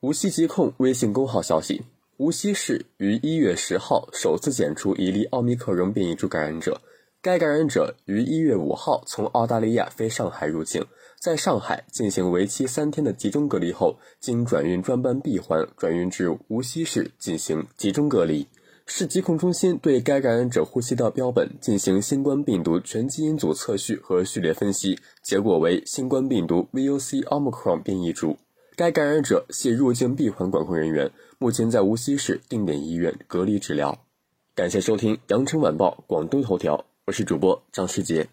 无锡疾控微信公号消息：无锡市于一月十号首次检出一例奥密克戎变异株感染者。该感染者于一月五号从澳大利亚飞上海入境，在上海进行为期三天的集中隔离后，经转运专班闭环转运至无锡市进行集中隔离。市疾控中心对该感染者呼吸道标本进行新冠病毒全基因组测序和序列分析，结果为新冠病毒 VOC Omicron 变异株。该感染者系入境闭环管控人员，目前在无锡市定点医院隔离治疗。感谢收听羊城晚报广东头条，我是主播张世杰。